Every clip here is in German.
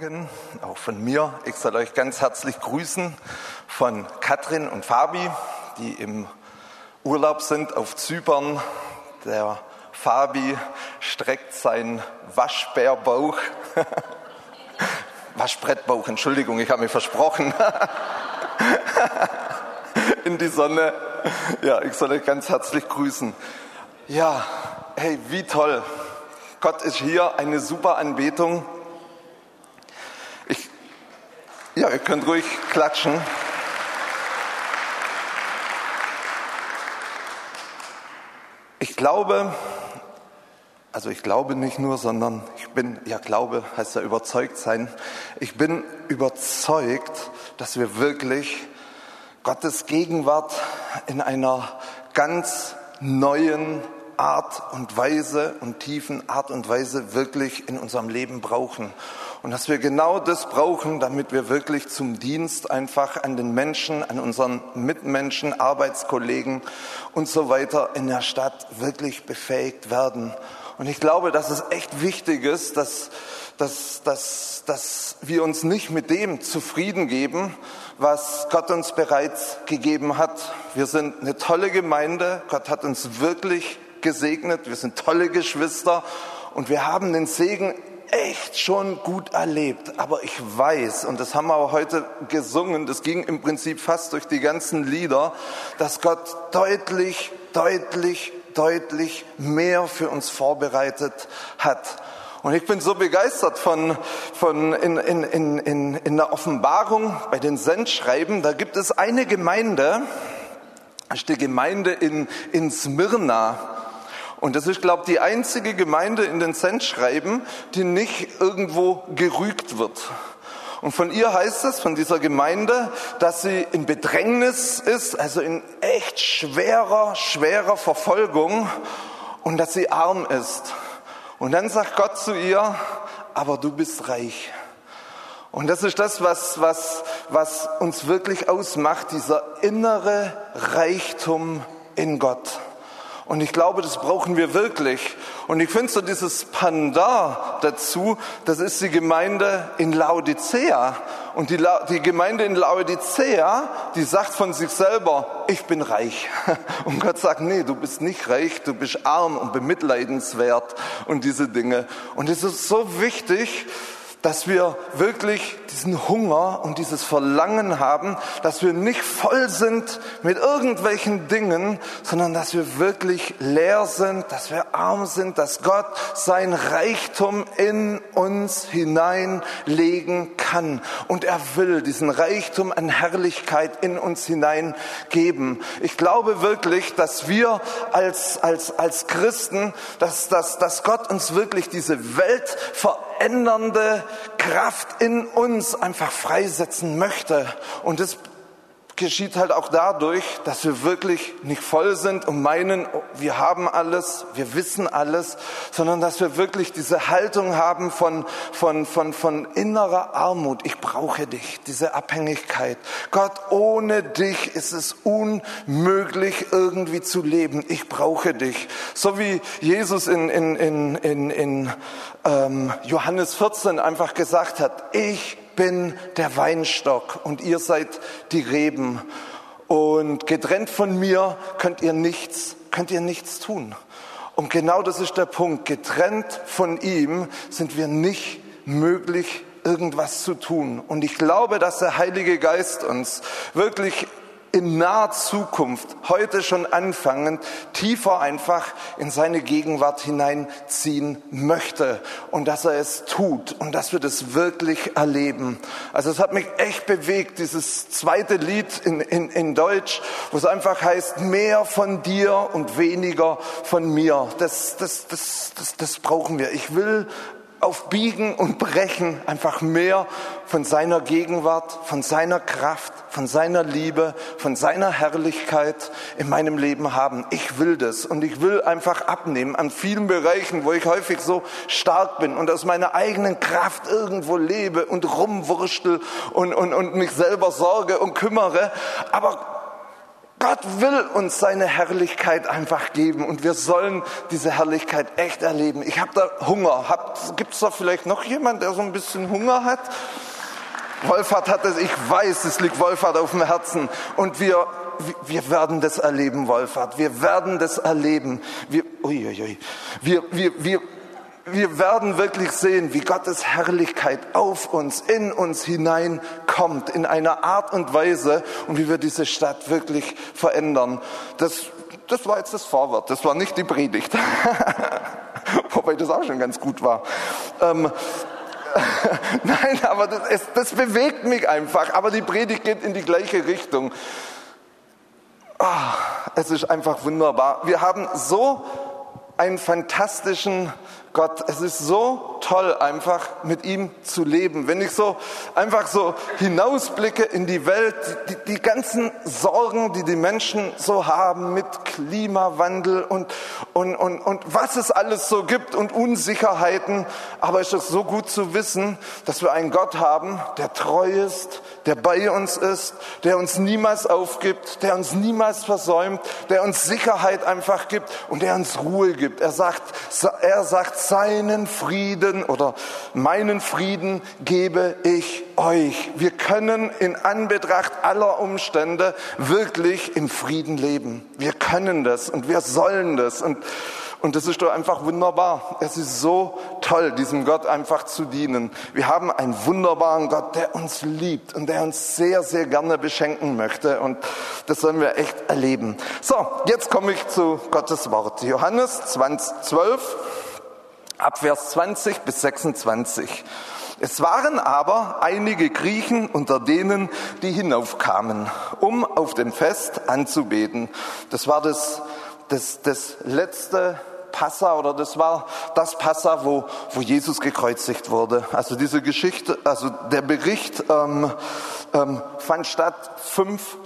Morgen, auch von mir. Ich soll euch ganz herzlich grüßen von Katrin und Fabi, die im Urlaub sind auf Zypern. Der Fabi streckt seinen Waschbärbauch, Waschbrettbauch, Entschuldigung, ich habe mir versprochen, in die Sonne. Ja, ich soll euch ganz herzlich grüßen. Ja, hey, wie toll. Gott ist hier, eine super Anbetung. Ja, ihr könnt ruhig klatschen. Ich glaube, also ich glaube nicht nur, sondern ich bin, ja Glaube heißt ja überzeugt sein. Ich bin überzeugt, dass wir wirklich Gottes Gegenwart in einer ganz neuen Art und Weise und tiefen Art und Weise wirklich in unserem Leben brauchen. Und dass wir genau das brauchen, damit wir wirklich zum Dienst einfach an den Menschen, an unseren Mitmenschen, Arbeitskollegen und so weiter in der Stadt wirklich befähigt werden. Und ich glaube, dass es echt wichtig ist, dass, dass, dass, dass wir uns nicht mit dem zufrieden geben, was Gott uns bereits gegeben hat. Wir sind eine tolle Gemeinde. Gott hat uns wirklich gesegnet. Wir sind tolle Geschwister. Und wir haben den Segen echt schon gut erlebt, aber ich weiß, und das haben wir heute gesungen, das ging im Prinzip fast durch die ganzen Lieder, dass Gott deutlich, deutlich, deutlich mehr für uns vorbereitet hat. Und ich bin so begeistert von, von in, in, in, in der Offenbarung bei den Sendschreiben, da gibt es eine Gemeinde, ist die Gemeinde in, in Smyrna. Und das ist, glaube ich, die einzige Gemeinde in den Sendschreiben, die nicht irgendwo gerügt wird. Und von ihr heißt es, von dieser Gemeinde, dass sie in Bedrängnis ist, also in echt schwerer, schwerer Verfolgung und dass sie arm ist. Und dann sagt Gott zu ihr, aber du bist reich. Und das ist das, was, was, was uns wirklich ausmacht, dieser innere Reichtum in Gott. Und ich glaube, das brauchen wir wirklich. Und ich finde so dieses Panda dazu, das ist die Gemeinde in Laodicea. Und die, La die Gemeinde in Laodicea, die sagt von sich selber, ich bin reich. Und Gott sagt, nee, du bist nicht reich, du bist arm und bemitleidenswert und diese Dinge. Und es ist so wichtig, dass wir wirklich diesen Hunger und dieses Verlangen haben, dass wir nicht voll sind mit irgendwelchen Dingen, sondern dass wir wirklich leer sind, dass wir arm sind, dass Gott sein Reichtum in uns hineinlegen kann. Und er will diesen Reichtum an Herrlichkeit in uns hineingeben. Ich glaube wirklich, dass wir als, als, als Christen, dass, dass, dass Gott uns wirklich diese Welt verändert verändernde Kraft in uns einfach freisetzen möchte. Und das geschieht halt auch dadurch, dass wir wirklich nicht voll sind und meinen, wir haben alles, wir wissen alles, sondern dass wir wirklich diese Haltung haben von, von, von, von innerer Armut. Ich brauche dich, diese Abhängigkeit. Gott, ohne dich ist es unmöglich irgendwie zu leben. Ich brauche dich. So wie Jesus in, in, in, in, in ähm, Johannes 14 einfach gesagt hat, ich bin der Weinstock und ihr seid die Reben. Und getrennt von mir könnt ihr nichts, könnt ihr nichts tun. Und genau das ist der Punkt. Getrennt von ihm sind wir nicht möglich, irgendwas zu tun. Und ich glaube, dass der Heilige Geist uns wirklich in naher Zukunft, heute schon anfangend, tiefer einfach in seine Gegenwart hineinziehen möchte und dass er es tut und dass wir das wirklich erleben. Also es hat mich echt bewegt, dieses zweite Lied in, in, in Deutsch, wo es einfach heißt, mehr von dir und weniger von mir. Das, das, das, das, das brauchen wir. Ich will auf Biegen und Brechen einfach mehr von seiner Gegenwart, von seiner Kraft, von seiner Liebe, von seiner Herrlichkeit in meinem Leben haben. Ich will das und ich will einfach abnehmen an vielen Bereichen, wo ich häufig so stark bin und aus meiner eigenen Kraft irgendwo lebe und rumwurstel und, und, und mich selber sorge und kümmere. Aber Gott will uns seine Herrlichkeit einfach geben und wir sollen diese Herrlichkeit echt erleben. Ich habe da Hunger. Gibt es da vielleicht noch jemand, der so ein bisschen Hunger hat? Wolfhard hat es, ich weiß, es liegt Wolfhard auf dem Herzen und wir, wir werden das erleben, Wolfhard. Wir werden das erleben. Wir, uiuiui, wir, wir, wir, wir werden wirklich sehen, wie Gottes Herrlichkeit auf uns, in uns hineinkommt, in einer Art und Weise und wie wir diese Stadt wirklich verändern. Das, das war jetzt das Vorwort, das war nicht die Predigt. Wobei das auch schon ganz gut war. Ähm, Nein, aber das, es, das, bewegt mich einfach. Aber die Predigt geht in die gleiche Richtung. Oh, es ist einfach wunderbar. Wir haben so einen fantastischen Gott, es ist so toll, einfach mit ihm zu leben. Wenn ich so einfach so hinausblicke in die Welt, die, die ganzen Sorgen, die die Menschen so haben mit Klimawandel und, und, und, und was es alles so gibt und Unsicherheiten. Aber es ist so gut zu wissen, dass wir einen Gott haben, der treu ist, der bei uns ist, der uns niemals aufgibt, der uns niemals versäumt, der uns Sicherheit einfach gibt und der uns Ruhe gibt. Er sagt, er sagt, seinen Frieden oder meinen Frieden gebe ich euch. Wir können in Anbetracht aller Umstände wirklich im Frieden leben. Wir können das und wir sollen das und und das ist doch einfach wunderbar. Es ist so toll, diesem Gott einfach zu dienen. Wir haben einen wunderbaren Gott, der uns liebt und der uns sehr, sehr gerne beschenken möchte. Und das sollen wir echt erleben. So, jetzt komme ich zu Gottes Wort. Johannes 20, 12, Abvers 20 bis 26. Es waren aber einige Griechen unter denen, die hinaufkamen, um auf dem Fest anzubeten. Das war das, das, das letzte Passa oder das war das Passa, wo, wo Jesus gekreuzigt wurde. Also diese Geschichte, also der Bericht ähm, ähm, fand statt fünf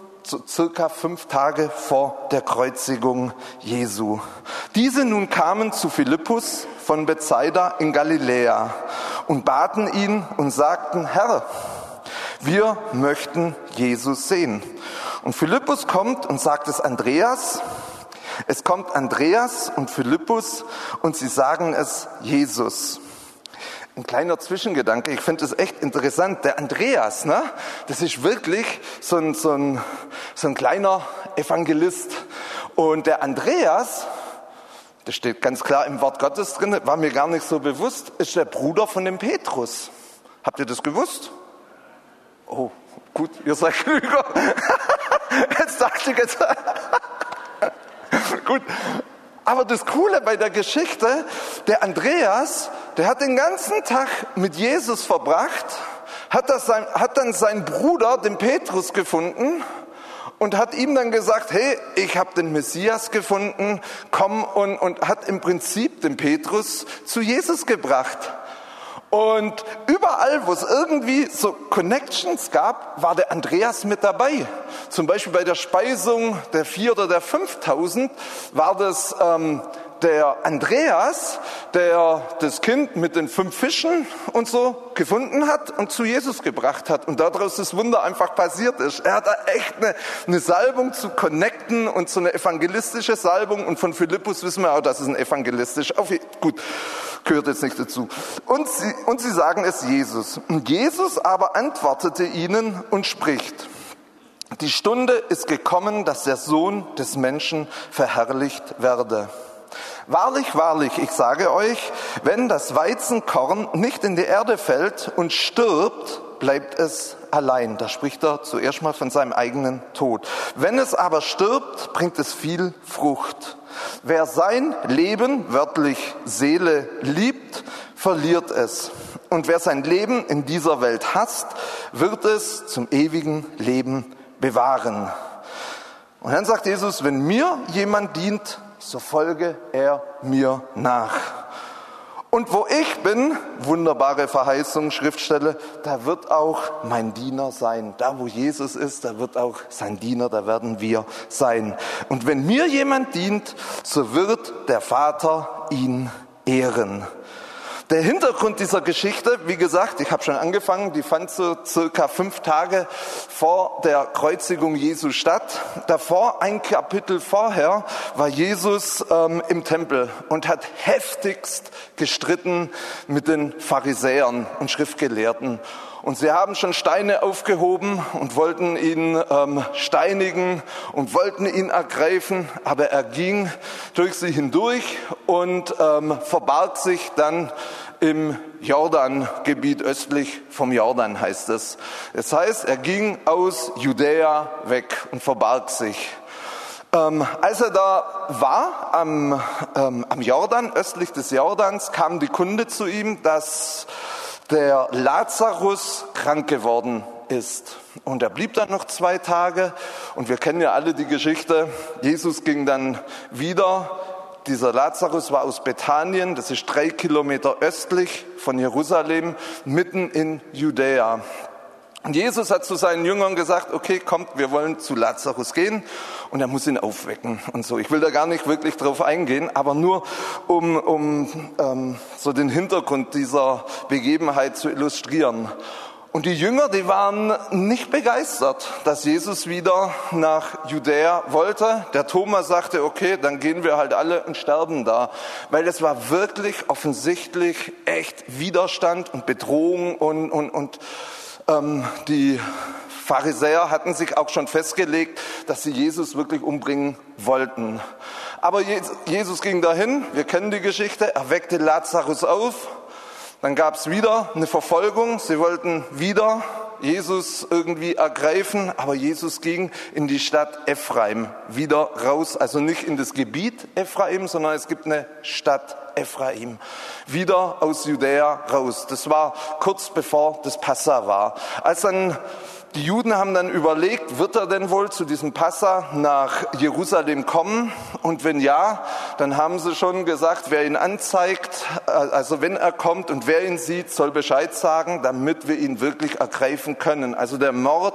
circa fünf Tage vor der Kreuzigung Jesu. Diese nun kamen zu Philippus von Bethsaida in Galiläa und baten ihn und sagten, Herr, wir möchten Jesus sehen. Und Philippus kommt und sagt es Andreas, es kommt Andreas und Philippus und sie sagen es Jesus. Ein kleiner Zwischengedanke, ich finde es echt interessant. Der Andreas, ne, das ist wirklich so ein, so, ein, so ein kleiner Evangelist. Und der Andreas, das steht ganz klar im Wort Gottes drin, war mir gar nicht so bewusst, ist der Bruder von dem Petrus. Habt ihr das gewusst? Oh, gut, ihr seid klüger. Jetzt dachte ich jetzt. Gut. Aber das Coole bei der Geschichte, der Andreas, der hat den ganzen Tag mit Jesus verbracht, hat, das sein, hat dann seinen Bruder, den Petrus, gefunden und hat ihm dann gesagt, hey, ich habe den Messias gefunden, komm und, und hat im Prinzip den Petrus zu Jesus gebracht. Und überall, wo es irgendwie so Connections gab, war der Andreas mit dabei. Zum Beispiel bei der Speisung der vier oder der 5000 war das ähm, der Andreas, der das Kind mit den fünf Fischen und so gefunden hat und zu Jesus gebracht hat und daraus das Wunder einfach passiert ist. Er hat echt eine, eine Salbung zu connecten und so eine evangelistische Salbung und von Philippus wissen wir auch, dass es ein evangelistisch, auf, gut, gehört jetzt nicht dazu. Und sie, und sie sagen es Jesus. Jesus aber antwortete ihnen und spricht, die Stunde ist gekommen, dass der Sohn des Menschen verherrlicht werde. Wahrlich, wahrlich, ich sage euch, wenn das Weizenkorn nicht in die Erde fällt und stirbt, bleibt es allein. Da spricht er zuerst mal von seinem eigenen Tod. Wenn es aber stirbt, bringt es viel Frucht. Wer sein Leben, wörtlich Seele, liebt, verliert es. Und wer sein Leben in dieser Welt hasst, wird es zum ewigen Leben bewahren. Und dann sagt Jesus, wenn mir jemand dient, so folge er mir nach. Und wo ich bin, wunderbare Verheißung, Schriftstelle, da wird auch mein Diener sein. Da, wo Jesus ist, da wird auch sein Diener, da werden wir sein. Und wenn mir jemand dient, so wird der Vater ihn ehren. Der Hintergrund dieser Geschichte, wie gesagt, ich habe schon angefangen, die fand so circa fünf Tage vor der Kreuzigung Jesu statt. Davor, ein Kapitel vorher, war Jesus ähm, im Tempel und hat heftigst gestritten mit den Pharisäern und Schriftgelehrten. Und sie haben schon Steine aufgehoben und wollten ihn ähm, steinigen und wollten ihn ergreifen, aber er ging durch sie hindurch und ähm, verbarg sich dann im Jordangebiet östlich vom Jordan heißt es. Es heißt, er ging aus Judäa weg und verbarg sich. Ähm, als er da war am, ähm, am Jordan, östlich des Jordans, kam die Kunde zu ihm, dass der Lazarus krank geworden ist. Und er blieb dann noch zwei Tage. Und wir kennen ja alle die Geschichte. Jesus ging dann wieder. Dieser Lazarus war aus Bethanien, das ist drei Kilometer östlich von Jerusalem, mitten in Judäa. Und Jesus hat zu seinen Jüngern gesagt, okay, kommt, wir wollen zu Lazarus gehen und er muss ihn aufwecken und so. Ich will da gar nicht wirklich drauf eingehen, aber nur um, um ähm, so den Hintergrund dieser Begebenheit zu illustrieren. Und die Jünger, die waren nicht begeistert, dass Jesus wieder nach Judäa wollte. Der Thomas sagte, okay, dann gehen wir halt alle und sterben da. Weil es war wirklich offensichtlich echt Widerstand und Bedrohung und, und, und ähm, die Pharisäer hatten sich auch schon festgelegt, dass sie Jesus wirklich umbringen wollten. Aber Jesus ging dahin, wir kennen die Geschichte, er weckte Lazarus auf, dann gab es wieder eine Verfolgung, sie wollten wieder Jesus irgendwie ergreifen, aber Jesus ging in die Stadt Ephraim wieder raus, also nicht in das Gebiet Ephraim, sondern es gibt eine Stadt Ephraim, wieder aus Judäa raus. Das war kurz bevor das Passa war. Als dann die Juden haben dann überlegt, wird er denn wohl zu diesem Passa nach Jerusalem kommen? Und wenn ja, dann haben sie schon gesagt, wer ihn anzeigt, also wenn er kommt und wer ihn sieht, soll Bescheid sagen, damit wir ihn wirklich ergreifen können. Also der Mord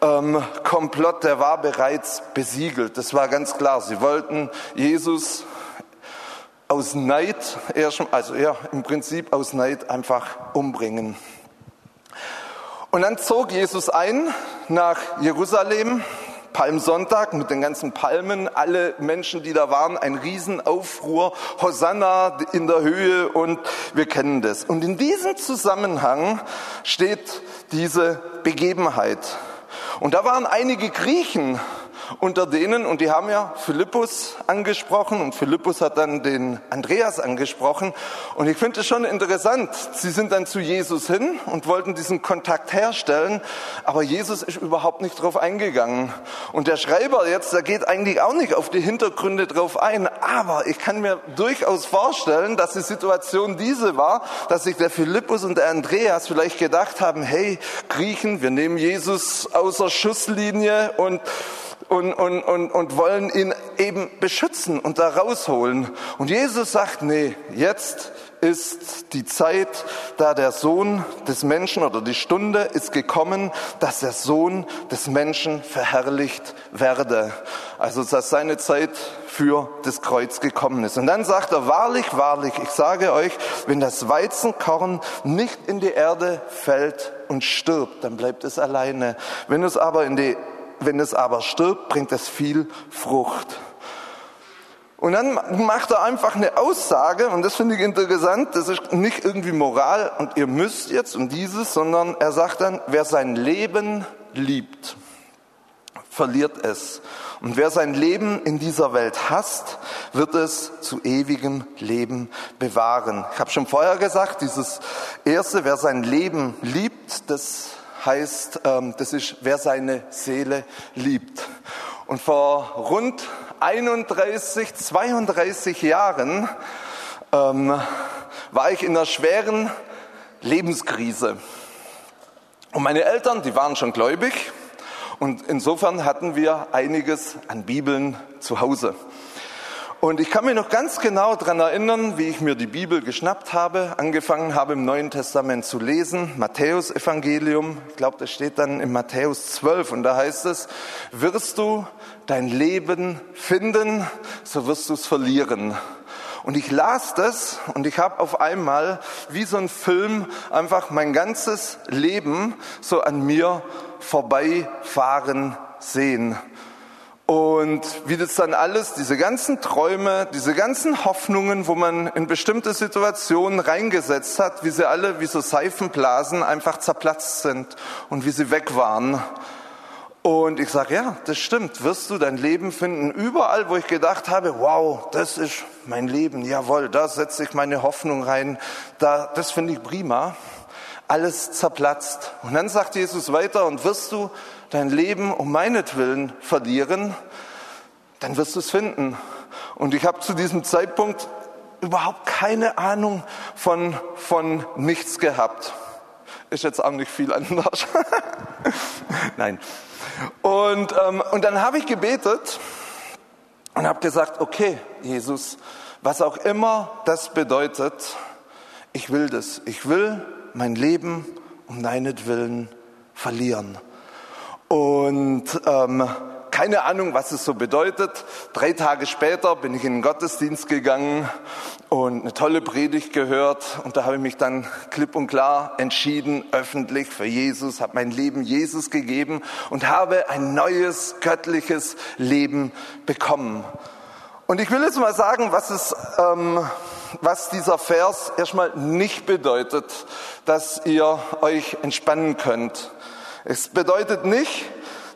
ähm, Komplott, der war bereits besiegelt. Das war ganz klar. Sie wollten Jesus aus Neid, also ja, im Prinzip aus Neid einfach umbringen. Und dann zog Jesus ein nach Jerusalem, Palmsonntag mit den ganzen Palmen, alle Menschen, die da waren, ein Riesenaufruhr, Hosanna in der Höhe und wir kennen das. Und in diesem Zusammenhang steht diese Begebenheit. Und da waren einige Griechen unter denen, und die haben ja Philippus angesprochen und Philippus hat dann den Andreas angesprochen. Und ich finde es schon interessant. Sie sind dann zu Jesus hin und wollten diesen Kontakt herstellen, aber Jesus ist überhaupt nicht drauf eingegangen. Und der Schreiber jetzt, der geht eigentlich auch nicht auf die Hintergründe drauf ein, aber ich kann mir durchaus vorstellen, dass die Situation diese war, dass sich der Philippus und der Andreas vielleicht gedacht haben, hey, Griechen, wir nehmen Jesus außer Schusslinie und und, und, und, und wollen ihn eben beschützen und da rausholen. Und Jesus sagt, nee, jetzt ist die Zeit, da der Sohn des Menschen oder die Stunde ist gekommen, dass der Sohn des Menschen verherrlicht werde. Also dass seine Zeit für das Kreuz gekommen ist. Und dann sagt er, wahrlich, wahrlich, ich sage euch, wenn das Weizenkorn nicht in die Erde fällt und stirbt, dann bleibt es alleine. Wenn es aber in die wenn es aber stirbt, bringt es viel Frucht. Und dann macht er einfach eine Aussage, und das finde ich interessant, das ist nicht irgendwie Moral und ihr müsst jetzt und dieses, sondern er sagt dann, wer sein Leben liebt, verliert es. Und wer sein Leben in dieser Welt hasst, wird es zu ewigem Leben bewahren. Ich habe schon vorher gesagt, dieses erste, wer sein Leben liebt, das heißt, ähm, das ist, wer seine Seele liebt. Und vor rund 31, 32 Jahren ähm, war ich in einer schweren Lebenskrise. Und meine Eltern, die waren schon gläubig und insofern hatten wir einiges an Bibeln zu Hause. Und ich kann mich noch ganz genau daran erinnern, wie ich mir die Bibel geschnappt habe, angefangen habe im Neuen Testament zu lesen, Matthäus Evangelium, ich glaube, das steht dann in Matthäus 12 und da heißt es, wirst du dein Leben finden, so wirst du es verlieren. Und ich las das und ich habe auf einmal wie so ein Film einfach mein ganzes Leben so an mir vorbeifahren sehen. Und wie das dann alles, diese ganzen Träume, diese ganzen Hoffnungen, wo man in bestimmte Situationen reingesetzt hat, wie sie alle wie so Seifenblasen einfach zerplatzt sind und wie sie weg waren. Und ich sage, ja, das stimmt, wirst du dein Leben finden. Überall, wo ich gedacht habe, wow, das ist mein Leben, jawohl, da setze ich meine Hoffnung rein, da, das finde ich prima. Alles zerplatzt. Und dann sagt Jesus weiter, und wirst du dein Leben um meinetwillen verlieren, dann wirst du es finden. Und ich habe zu diesem Zeitpunkt überhaupt keine Ahnung von, von nichts gehabt. Ist jetzt auch nicht viel anders. Nein. Und, ähm, und dann habe ich gebetet und habe gesagt, okay, Jesus, was auch immer das bedeutet, ich will das. Ich will mein Leben um deinetwillen verlieren. Und ähm, keine Ahnung, was es so bedeutet. Drei Tage später bin ich in den Gottesdienst gegangen und eine tolle Predigt gehört. Und da habe ich mich dann klipp und klar entschieden, öffentlich für Jesus, habe mein Leben Jesus gegeben und habe ein neues göttliches Leben bekommen. Und ich will jetzt mal sagen, was, es, ähm, was dieser Vers erstmal nicht bedeutet, dass ihr euch entspannen könnt. Es bedeutet nicht,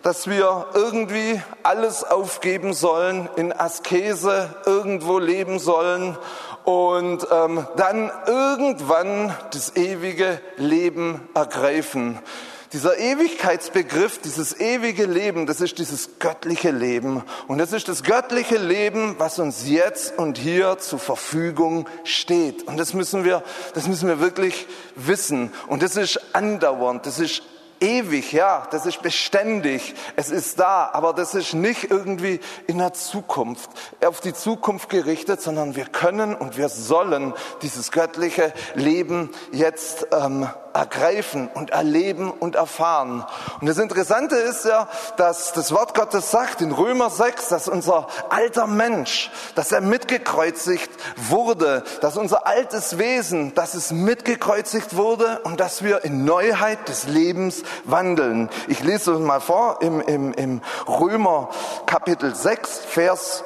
dass wir irgendwie alles aufgeben sollen, in Askese irgendwo leben sollen und ähm, dann irgendwann das ewige Leben ergreifen. Dieser Ewigkeitsbegriff, dieses ewige Leben, das ist dieses göttliche Leben. Und das ist das göttliche Leben, was uns jetzt und hier zur Verfügung steht. Und das müssen wir, das müssen wir wirklich wissen. Und das ist andauernd, das ist ewig, ja, das ist beständig, es ist da, aber das ist nicht irgendwie in der Zukunft, auf die Zukunft gerichtet, sondern wir können und wir sollen dieses göttliche Leben jetzt ähm, ergreifen und erleben und erfahren. Und das Interessante ist ja, dass das Wort Gottes sagt in Römer 6, dass unser alter Mensch, dass er mitgekreuzigt wurde, dass unser altes Wesen, dass es mitgekreuzigt wurde und dass wir in Neuheit des Lebens wandeln. Ich lese es mal vor im, im, im Römer Kapitel 6, Vers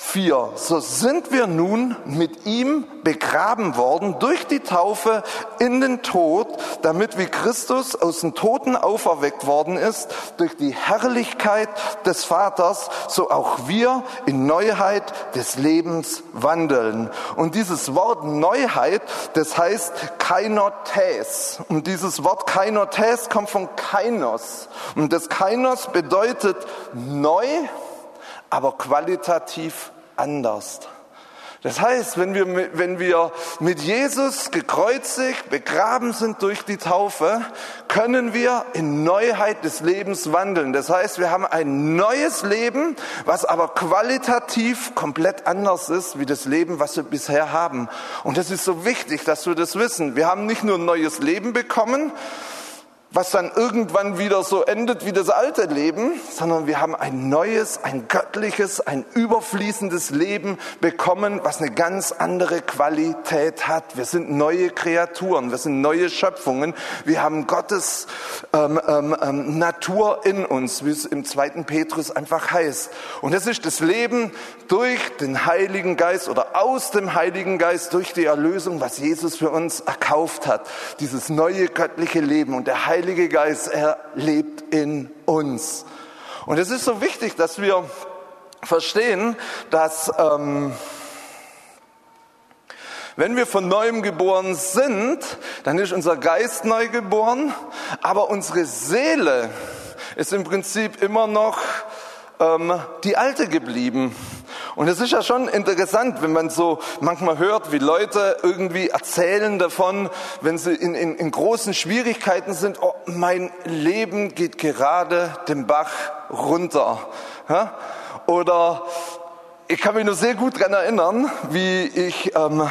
4. So sind wir nun mit ihm begraben worden durch die Taufe in den Tod, damit wie Christus aus den Toten auferweckt worden ist durch die Herrlichkeit des Vaters, so auch wir in Neuheit des Lebens wandeln. Und dieses Wort Neuheit, das heißt Kainotes. Und dieses Wort Kainotes kommt von Kainos. Und das Kainos bedeutet neu, aber qualitativ anders. Das heißt, wenn wir, wenn wir mit Jesus gekreuzigt, begraben sind durch die Taufe, können wir in Neuheit des Lebens wandeln. Das heißt, wir haben ein neues Leben, was aber qualitativ komplett anders ist wie das Leben, was wir bisher haben. Und das ist so wichtig, dass wir das wissen. Wir haben nicht nur ein neues Leben bekommen, was dann irgendwann wieder so endet wie das alte Leben, sondern wir haben ein neues, ein göttliches, ein überfließendes Leben bekommen, was eine ganz andere Qualität hat. Wir sind neue Kreaturen, wir sind neue Schöpfungen, wir haben Gottes ähm, ähm, ähm Natur in uns, wie es im zweiten Petrus einfach heißt. Und das ist das Leben durch den Heiligen Geist oder aus dem Heiligen Geist, durch die Erlösung, was Jesus für uns erkauft hat. Dieses neue göttliche Leben und der Heilige Heilige Geist, er lebt in uns. Und es ist so wichtig, dass wir verstehen, dass ähm, wenn wir von neuem geboren sind, dann ist unser Geist neu geboren, aber unsere Seele ist im Prinzip immer noch ähm, die alte geblieben. Und es ist ja schon interessant, wenn man so manchmal hört, wie Leute irgendwie erzählen davon, wenn sie in, in, in großen Schwierigkeiten sind, oh, mein Leben geht gerade den Bach runter. Ja? Oder ich kann mich nur sehr gut daran erinnern, wie ich ähm,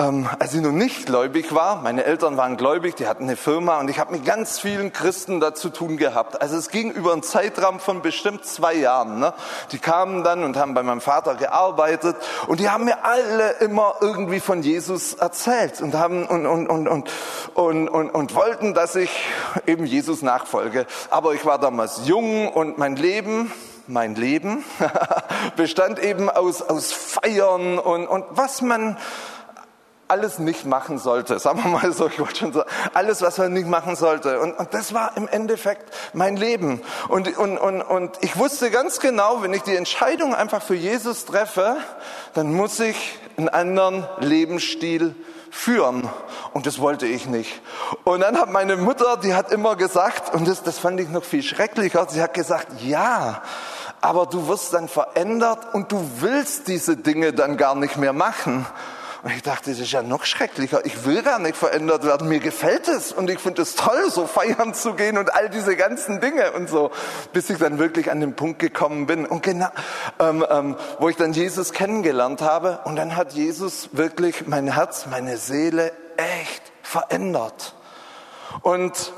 ähm, als ich noch nicht gläubig war, meine Eltern waren gläubig, die hatten eine Firma und ich habe mit ganz vielen Christen da zu tun gehabt. Also es ging über einen Zeitraum von bestimmt zwei Jahren. Ne? Die kamen dann und haben bei meinem Vater gearbeitet und die haben mir alle immer irgendwie von Jesus erzählt und haben und, und, und, und, und, und, und wollten, dass ich eben Jesus nachfolge. Aber ich war damals jung und mein Leben mein Leben bestand eben aus, aus Feiern und, und was man alles nicht machen sollte. Sagen wir mal so, ich wollte schon sagen, alles, was man nicht machen sollte. Und, und das war im Endeffekt mein Leben. Und, und, und, und ich wusste ganz genau, wenn ich die Entscheidung einfach für Jesus treffe, dann muss ich einen anderen Lebensstil führen. Und das wollte ich nicht. Und dann hat meine Mutter, die hat immer gesagt, und das, das fand ich noch viel schrecklicher, sie hat gesagt, ja, aber du wirst dann verändert und du willst diese Dinge dann gar nicht mehr machen. Und ich dachte, das ist ja noch schrecklicher. Ich will gar nicht verändert werden. Mir gefällt es und ich finde es toll, so feiern zu gehen und all diese ganzen Dinge und so, bis ich dann wirklich an den Punkt gekommen bin und genau, ähm, ähm, wo ich dann Jesus kennengelernt habe. Und dann hat Jesus wirklich mein Herz, meine Seele echt verändert. Und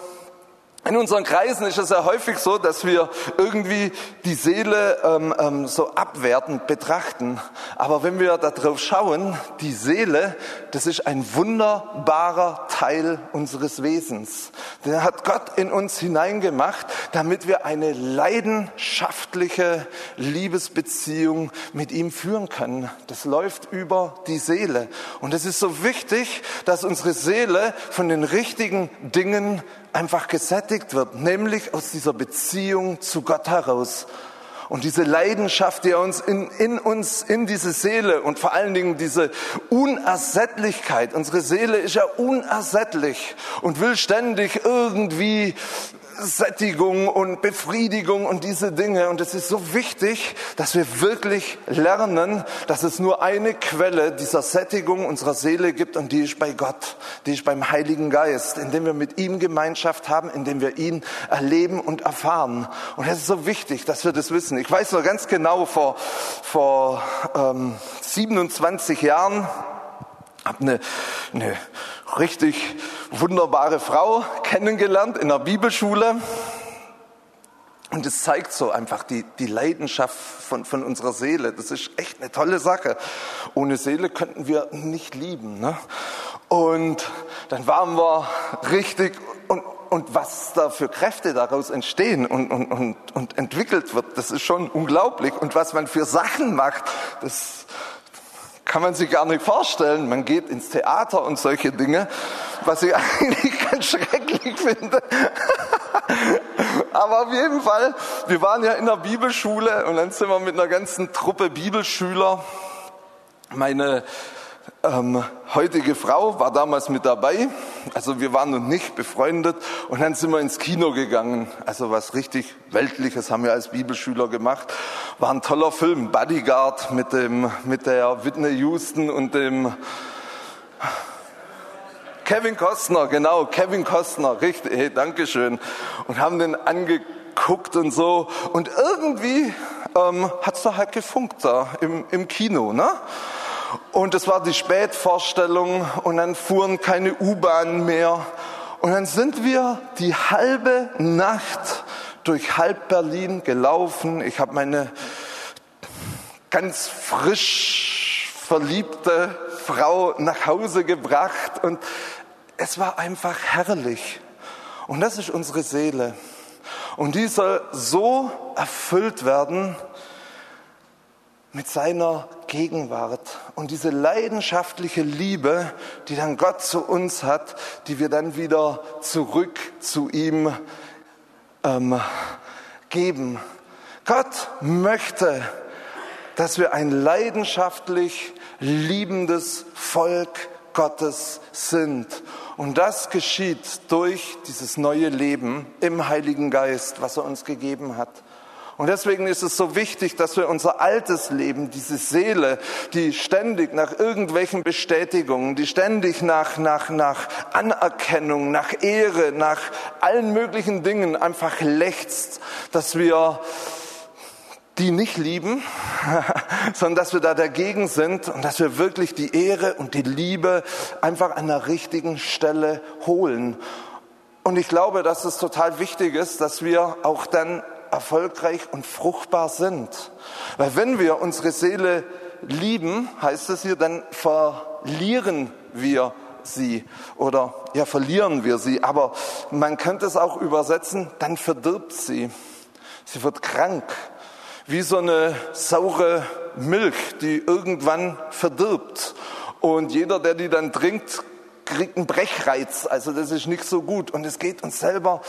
in unseren Kreisen ist es ja häufig so, dass wir irgendwie die Seele ähm, ähm, so abwertend betrachten. Aber wenn wir darauf schauen, die Seele, das ist ein wunderbarer Teil unseres Wesens. Den hat Gott in uns hineingemacht, damit wir eine leidenschaftliche Liebesbeziehung mit ihm führen können. Das läuft über die Seele. Und es ist so wichtig, dass unsere Seele von den richtigen Dingen einfach gesättigt wird, nämlich aus dieser Beziehung zu Gott heraus. Und diese Leidenschaft, die er uns in, in uns, in diese Seele und vor allen Dingen diese Unersättlichkeit, unsere Seele ist ja unersättlich und will ständig irgendwie Sättigung und Befriedigung und diese Dinge. Und es ist so wichtig, dass wir wirklich lernen, dass es nur eine Quelle dieser Sättigung unserer Seele gibt und die ist bei Gott, die ist beim Heiligen Geist, indem wir mit ihm Gemeinschaft haben, indem wir ihn erleben und erfahren. Und es ist so wichtig, dass wir das wissen. Ich weiß noch ganz genau, vor, vor ähm, 27 Jahren, habe eine, eine richtig wunderbare Frau kennengelernt in der Bibelschule. Und es zeigt so einfach die, die Leidenschaft von, von unserer Seele. Das ist echt eine tolle Sache. Ohne Seele könnten wir nicht lieben. Ne? Und dann waren wir richtig und, und was da für Kräfte daraus entstehen und, und, und, und entwickelt wird, das ist schon unglaublich. Und was man für Sachen macht, das kann man sich gar nicht vorstellen. Man geht ins Theater und solche Dinge, was ich eigentlich ganz schrecklich finde. Aber auf jeden Fall, wir waren ja in der Bibelschule und dann sind wir mit einer ganzen Truppe Bibelschüler. Meine ähm, heutige Frau war damals mit dabei, also wir waren noch nicht befreundet und dann sind wir ins Kino gegangen. Also was richtig Weltliches haben wir als Bibelschüler gemacht. War ein toller Film, Bodyguard mit dem mit der Whitney Houston und dem Kevin Costner, genau, Kevin Costner, richtig, hey, Dankeschön. Und haben den angeguckt und so. Und irgendwie ähm, hat's da halt gefunkt da im, im Kino, ne? Und es war die Spätvorstellung und dann fuhren keine U-Bahnen mehr. Und dann sind wir die halbe Nacht durch halb Berlin gelaufen. Ich habe meine ganz frisch verliebte Frau nach Hause gebracht und es war einfach herrlich. Und das ist unsere Seele. Und die soll so erfüllt werden, mit seiner Gegenwart und diese leidenschaftliche Liebe, die dann Gott zu uns hat, die wir dann wieder zurück zu ihm ähm, geben. Gott möchte, dass wir ein leidenschaftlich liebendes Volk Gottes sind. Und das geschieht durch dieses neue Leben im Heiligen Geist, was er uns gegeben hat. Und deswegen ist es so wichtig, dass wir unser altes Leben, diese Seele, die ständig nach irgendwelchen Bestätigungen, die ständig nach, nach, nach Anerkennung, nach Ehre, nach allen möglichen Dingen einfach lechzt, dass wir die nicht lieben, sondern dass wir da dagegen sind und dass wir wirklich die Ehre und die Liebe einfach an der richtigen Stelle holen. Und ich glaube, dass es total wichtig ist, dass wir auch dann erfolgreich und fruchtbar sind. Weil wenn wir unsere Seele lieben, heißt es hier, dann verlieren wir sie oder ja, verlieren wir sie. Aber man könnte es auch übersetzen, dann verdirbt sie. Sie wird krank, wie so eine saure Milch, die irgendwann verdirbt. Und jeder, der die dann trinkt, kriegt einen Brechreiz. Also das ist nicht so gut. Und es geht uns selber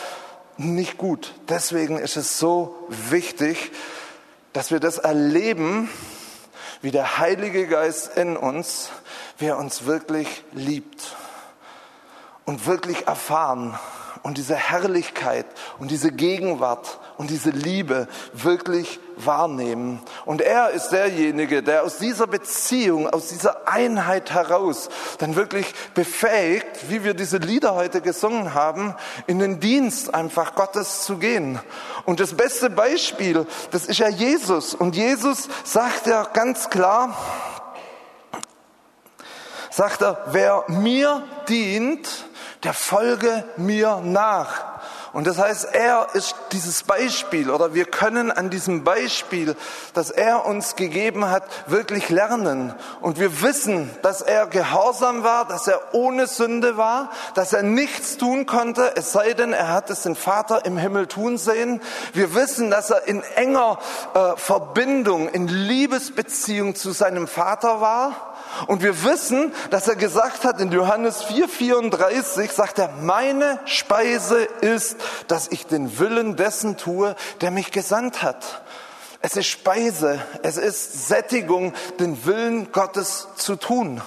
nicht gut. Deswegen ist es so wichtig, dass wir das erleben, wie der Heilige Geist in uns, wer uns wirklich liebt und wirklich erfahren und diese Herrlichkeit und diese Gegenwart und diese Liebe wirklich wahrnehmen. Und er ist derjenige, der aus dieser Beziehung, aus dieser Einheit heraus dann wirklich befähigt, wie wir diese Lieder heute gesungen haben, in den Dienst einfach Gottes zu gehen. Und das beste Beispiel, das ist ja Jesus. Und Jesus sagt ja ganz klar, sagt er, wer mir dient, der folge mir nach. Und das heißt, er ist dieses Beispiel oder wir können an diesem Beispiel, das er uns gegeben hat, wirklich lernen. Und wir wissen, dass er gehorsam war, dass er ohne Sünde war, dass er nichts tun konnte, es sei denn, er hat es den Vater im Himmel tun sehen. Wir wissen, dass er in enger äh, Verbindung, in Liebesbeziehung zu seinem Vater war. Und wir wissen, dass er gesagt hat in Johannes 4:34, sagt er, meine Speise ist, dass ich den Willen dessen tue, der mich gesandt hat. Es ist Speise, es ist Sättigung, den Willen Gottes zu tun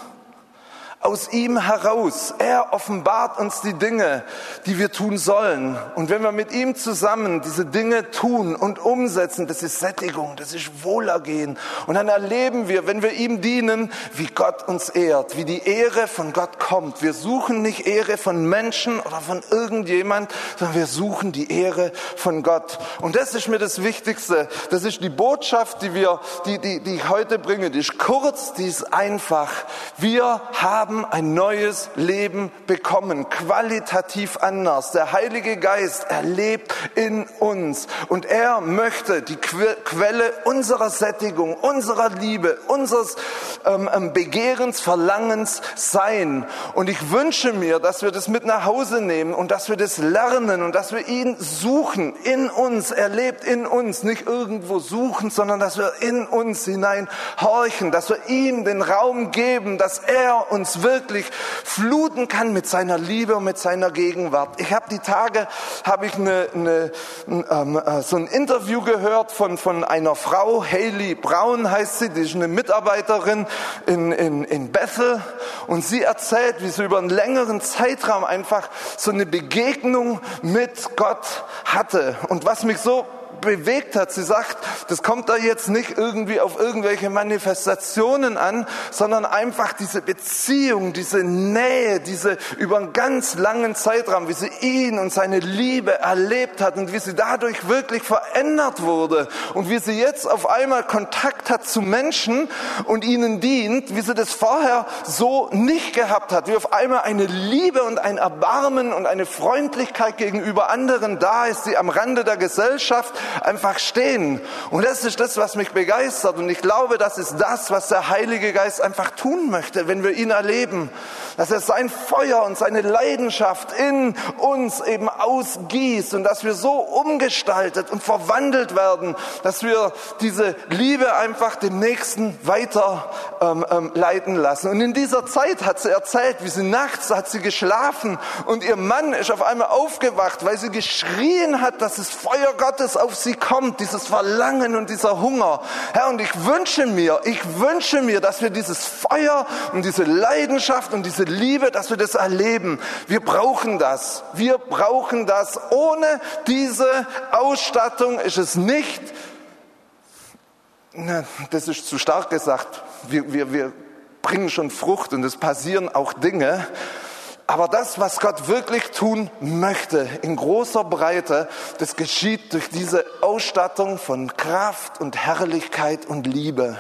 aus ihm heraus. Er offenbart uns die Dinge, die wir tun sollen. Und wenn wir mit ihm zusammen diese Dinge tun und umsetzen, das ist Sättigung, das ist Wohlergehen. Und dann erleben wir, wenn wir ihm dienen, wie Gott uns ehrt, wie die Ehre von Gott kommt. Wir suchen nicht Ehre von Menschen oder von irgendjemand, sondern wir suchen die Ehre von Gott. Und das ist mir das Wichtigste. Das ist die Botschaft, die wir, die, die, die ich heute bringe. Die ist kurz, die ist einfach. Wir haben haben ein neues Leben bekommen, qualitativ anders. Der Heilige Geist erlebt in uns und er möchte die Quelle unserer Sättigung, unserer Liebe, unseres ähm, ähm, Begehrens, Verlangens sein. Und ich wünsche mir, dass wir das mit nach Hause nehmen und dass wir das lernen und dass wir ihn suchen in uns. Er lebt in uns, nicht irgendwo suchen, sondern dass wir in uns hinein horchen, dass wir ihm den Raum geben, dass er uns wirklich fluten kann mit seiner Liebe und mit seiner Gegenwart. Ich habe die Tage habe ich eine, eine, ähm, äh, so ein Interview gehört von von einer Frau, Haley Brown heißt sie, die ist eine Mitarbeiterin in, in, in Bethel und sie erzählt, wie sie über einen längeren Zeitraum einfach so eine Begegnung mit Gott hatte. Und was mich so bewegt hat. Sie sagt, das kommt da jetzt nicht irgendwie auf irgendwelche Manifestationen an, sondern einfach diese Beziehung, diese Nähe, diese über einen ganz langen Zeitraum, wie sie ihn und seine Liebe erlebt hat und wie sie dadurch wirklich verändert wurde und wie sie jetzt auf einmal Kontakt hat zu Menschen und ihnen dient, wie sie das vorher so nicht gehabt hat, wie auf einmal eine Liebe und ein Erbarmen und eine Freundlichkeit gegenüber anderen da ist, die am Rande der Gesellschaft einfach stehen. Und das ist das, was mich begeistert. Und ich glaube, das ist das, was der Heilige Geist einfach tun möchte, wenn wir ihn erleben. Dass er sein Feuer und seine Leidenschaft in uns eben ausgießt und dass wir so umgestaltet und verwandelt werden, dass wir diese Liebe einfach dem Nächsten weiter ähm, ähm, leiten lassen. Und in dieser Zeit hat sie erzählt, wie sie nachts hat sie geschlafen und ihr Mann ist auf einmal aufgewacht, weil sie geschrien hat, dass das Feuer Gottes auf sie kommt, dieses Verlangen und dieser Hunger. Herr, und ich wünsche mir, ich wünsche mir, dass wir dieses Feuer und diese Leidenschaft und diese Liebe, dass wir das erleben. Wir brauchen das. Wir brauchen das. Ohne diese Ausstattung ist es nicht, das ist zu stark gesagt. Wir, wir, wir bringen schon Frucht und es passieren auch Dinge. Aber das, was Gott wirklich tun möchte, in großer Breite, das geschieht durch diese Ausstattung von Kraft und Herrlichkeit und Liebe.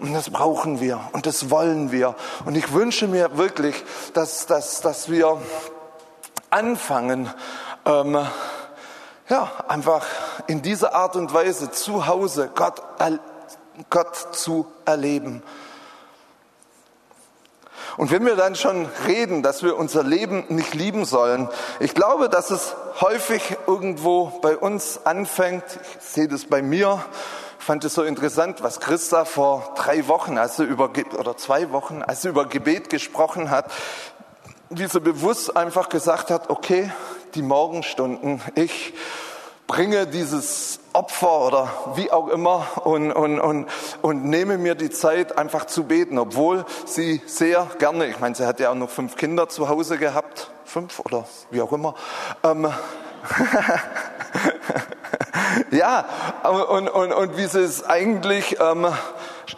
Und das brauchen wir und das wollen wir. Und ich wünsche mir wirklich, dass, dass, dass wir anfangen, ähm, ja, einfach in dieser Art und Weise zu Hause Gott, Gott zu erleben. Und wenn wir dann schon reden, dass wir unser Leben nicht lieben sollen, ich glaube, dass es häufig irgendwo bei uns anfängt. Ich sehe das bei mir. Ich fand es so interessant, was Christa vor drei Wochen, also über, oder zwei Wochen, als sie über Gebet gesprochen hat, wie sie bewusst einfach gesagt hat, okay, die Morgenstunden, ich bringe dieses Opfer oder wie auch immer und, und, und, und nehme mir die Zeit einfach zu beten, obwohl sie sehr gerne, ich meine, sie hat ja auch noch fünf Kinder zu Hause gehabt, fünf oder wie auch immer. Ähm, ja, und, und, und wie sie es eigentlich ähm,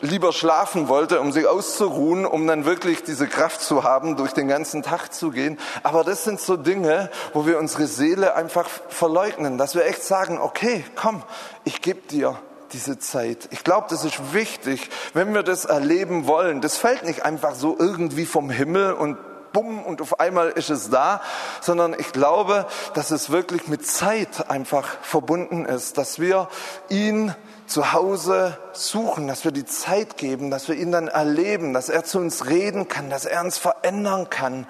lieber schlafen wollte, um sich auszuruhen, um dann wirklich diese Kraft zu haben, durch den ganzen Tag zu gehen. Aber das sind so Dinge, wo wir unsere Seele einfach verleugnen, dass wir echt sagen, okay, komm, ich gebe dir diese Zeit. Ich glaube, das ist wichtig, wenn wir das erleben wollen. Das fällt nicht einfach so irgendwie vom Himmel und bumm und auf einmal ist es da, sondern ich glaube, dass es wirklich mit Zeit einfach verbunden ist, dass wir ihn zu Hause suchen, dass wir die Zeit geben, dass wir ihn dann erleben, dass er zu uns reden kann, dass er uns verändern kann.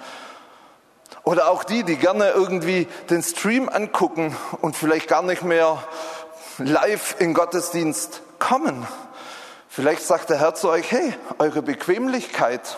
Oder auch die, die gerne irgendwie den Stream angucken und vielleicht gar nicht mehr live in Gottesdienst kommen. Vielleicht sagt der Herr zu euch, hey, eure Bequemlichkeit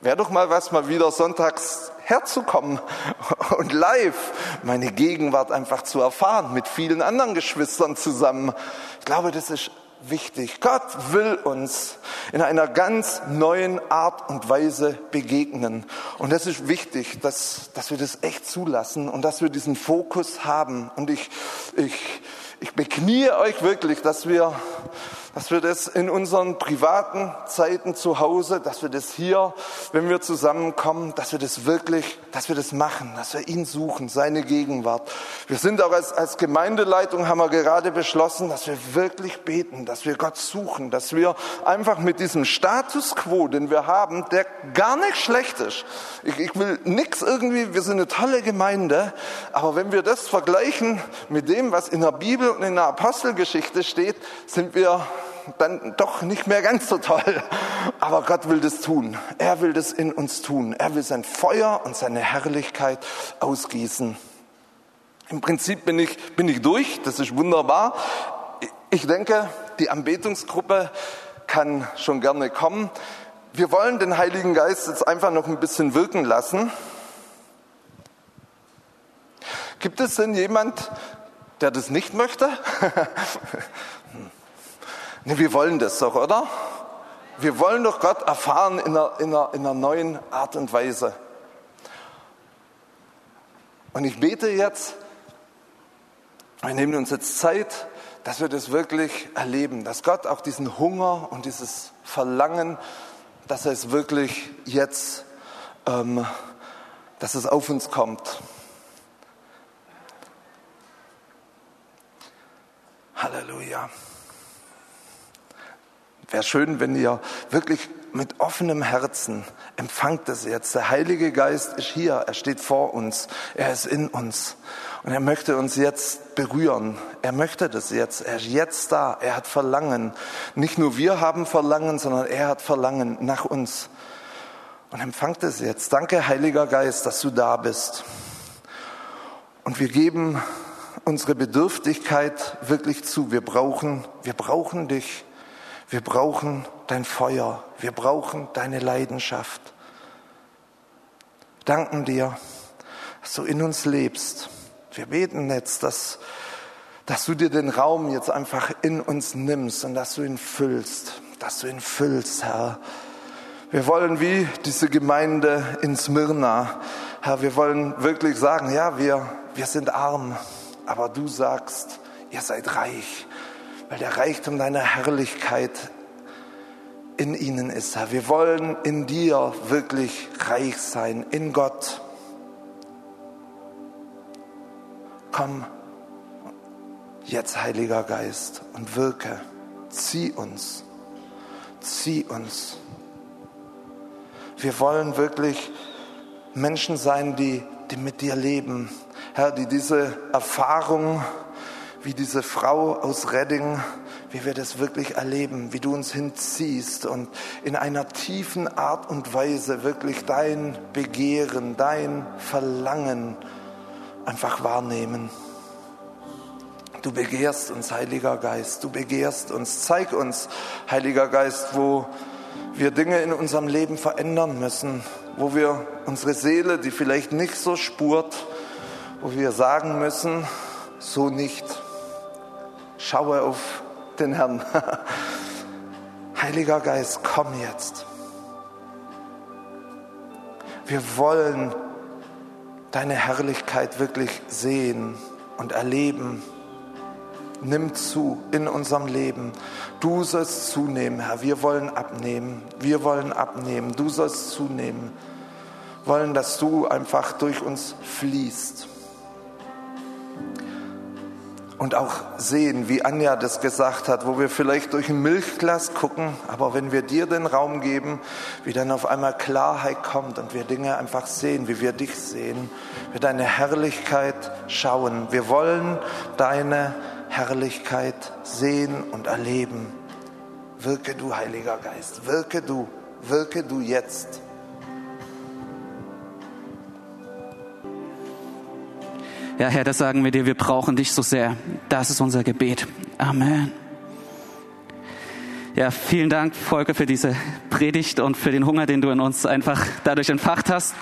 wäre doch mal was, mal wieder sonntags herzukommen und live meine Gegenwart einfach zu erfahren, mit vielen anderen Geschwistern zusammen. Ich glaube, das ist wichtig. Gott will uns in einer ganz neuen Art und Weise begegnen. Und das ist wichtig, dass, dass wir das echt zulassen und dass wir diesen Fokus haben. Und ich, ich, ich beknie euch wirklich, dass wir dass wir das in unseren privaten Zeiten zu Hause, dass wir das hier, wenn wir zusammenkommen, dass wir das wirklich, dass wir das machen, dass wir ihn suchen, seine Gegenwart. Wir sind auch als, als Gemeindeleitung, haben wir gerade beschlossen, dass wir wirklich beten, dass wir Gott suchen, dass wir einfach mit diesem Status quo, den wir haben, der gar nicht schlecht ist. Ich, ich will nichts irgendwie, wir sind eine tolle Gemeinde, aber wenn wir das vergleichen mit dem, was in der Bibel und in der Apostelgeschichte steht, sind wir dann doch nicht mehr ganz so toll. Aber Gott will das tun. Er will das in uns tun. Er will sein Feuer und seine Herrlichkeit ausgießen. Im Prinzip bin ich, bin ich durch. Das ist wunderbar. Ich denke, die Anbetungsgruppe kann schon gerne kommen. Wir wollen den Heiligen Geist jetzt einfach noch ein bisschen wirken lassen. Gibt es denn jemand, der das nicht möchte? Nee, wir wollen das doch, oder? Wir wollen doch Gott erfahren in einer, in, einer, in einer neuen Art und Weise. Und ich bete jetzt, wir nehmen uns jetzt Zeit, dass wir das wirklich erleben, dass Gott auch diesen Hunger und dieses Verlangen, dass er es wirklich jetzt, ähm, dass es auf uns kommt. Halleluja. Wäre schön, wenn ihr wirklich mit offenem Herzen empfangt es jetzt. Der Heilige Geist ist hier, er steht vor uns, er ist in uns und er möchte uns jetzt berühren. Er möchte das jetzt, er ist jetzt da, er hat Verlangen. Nicht nur wir haben Verlangen, sondern er hat Verlangen nach uns. Und empfangt es jetzt. Danke, Heiliger Geist, dass du da bist. Und wir geben unsere Bedürftigkeit wirklich zu. Wir brauchen, wir brauchen dich. Wir brauchen dein Feuer. Wir brauchen deine Leidenschaft. Danken dir, dass du in uns lebst. Wir beten jetzt, dass, dass du dir den Raum jetzt einfach in uns nimmst und dass du ihn füllst, dass du ihn füllst, Herr. Wir wollen wie diese Gemeinde in Smyrna, Herr, wir wollen wirklich sagen, ja, wir, wir sind arm, aber du sagst, ihr seid reich weil der Reichtum deiner Herrlichkeit in ihnen ist, Herr. Wir wollen in dir wirklich reich sein, in Gott. Komm jetzt, Heiliger Geist, und wirke. Zieh uns. Zieh uns. Wir wollen wirklich Menschen sein, die, die mit dir leben. Herr, die diese Erfahrung, wie diese Frau aus Redding, wie wir das wirklich erleben, wie du uns hinziehst und in einer tiefen Art und Weise wirklich dein Begehren, dein Verlangen einfach wahrnehmen. Du begehrst uns, Heiliger Geist, du begehrst uns. Zeig uns, Heiliger Geist, wo wir Dinge in unserem Leben verändern müssen, wo wir unsere Seele, die vielleicht nicht so spurt, wo wir sagen müssen, so nicht. Schaue auf den Herrn. Heiliger Geist, komm jetzt. Wir wollen deine Herrlichkeit wirklich sehen und erleben. Nimm zu in unserem Leben. Du sollst zunehmen, Herr. Wir wollen abnehmen. Wir wollen abnehmen. Du sollst zunehmen. Wollen, dass du einfach durch uns fließt und auch sehen, wie Anja das gesagt hat, wo wir vielleicht durch ein Milchglas gucken, aber wenn wir dir den Raum geben, wie dann auf einmal Klarheit kommt und wir Dinge einfach sehen, wie wir dich sehen, wir deine Herrlichkeit schauen. Wir wollen deine Herrlichkeit sehen und erleben. Wirke du, Heiliger Geist, wirke du, wirke du jetzt. Ja, Herr, das sagen wir dir, wir brauchen dich so sehr. Das ist unser Gebet. Amen. Ja, vielen Dank, Volker, für diese Predigt und für den Hunger, den du in uns einfach dadurch entfacht hast.